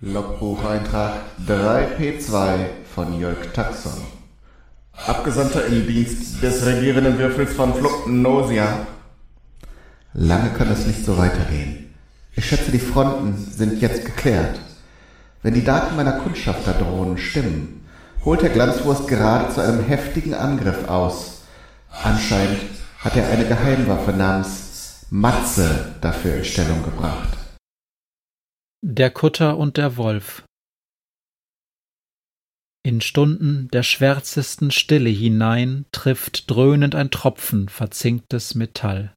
Logbucheintrag 3P2 von Jörg Taxon. Abgesandter im Dienst des regierenden Würfels von Fluknosia. Lange kann es nicht so weitergehen. Ich schätze, die Fronten sind jetzt geklärt. Wenn die Daten meiner Kundschafter drohen stimmen, holt der Glanzwurst gerade zu einem heftigen Angriff aus. Anscheinend hat er eine Geheimwaffe namens Matze dafür in Stellung gebracht. Der Kutter und der Wolf In Stunden der schwärzesten Stille hinein trifft dröhnend ein Tropfen verzinktes Metall.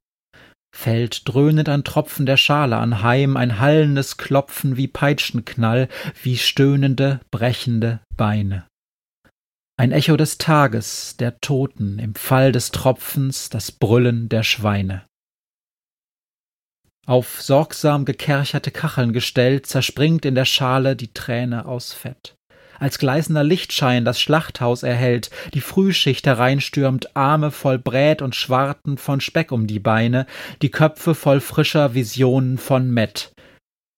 Fällt dröhnend ein Tropfen der Schale anheim, ein hallendes Klopfen wie Peitschenknall, wie stöhnende, brechende Beine. Ein Echo des Tages, der Toten, im Fall des Tropfens das Brüllen der Schweine. Auf sorgsam gekercherte Kacheln gestellt, zerspringt in der Schale die Träne aus Fett. Als gleißender Lichtschein das Schlachthaus erhellt, die Frühschicht hereinstürmt, Arme voll Brät und Schwarten von Speck um die Beine, die Köpfe voll frischer Visionen von Mett,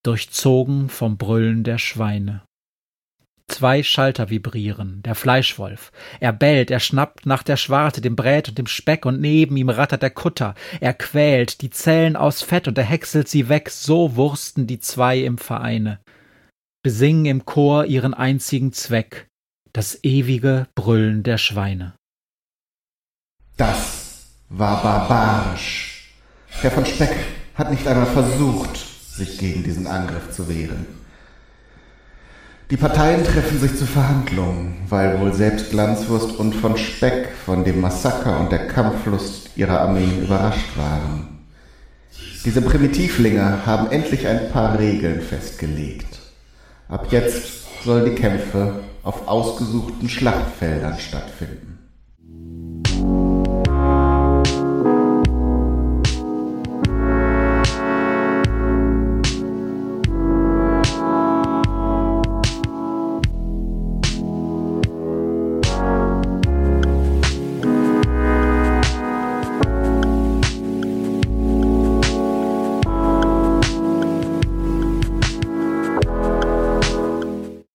durchzogen vom Brüllen der Schweine. Zwei Schalter vibrieren, der Fleischwolf. Er bellt, er schnappt nach der Schwarte, dem Brät und dem Speck, und neben ihm rattert der Kutter. Er quält die Zellen aus Fett und er häckselt sie weg, so wursten die zwei im Vereine. Besingen im Chor ihren einzigen Zweck, das ewige Brüllen der Schweine. Das war barbarisch. Herr von Speck hat nicht einmal versucht, sich gegen diesen Angriff zu wehren. Die Parteien treffen sich zu Verhandlungen, weil wohl selbst Glanzwurst und von Speck von dem Massaker und der Kampflust ihrer Armeen überrascht waren. Diese Primitivlinge haben endlich ein paar Regeln festgelegt. Ab jetzt sollen die Kämpfe auf ausgesuchten Schlachtfeldern stattfinden.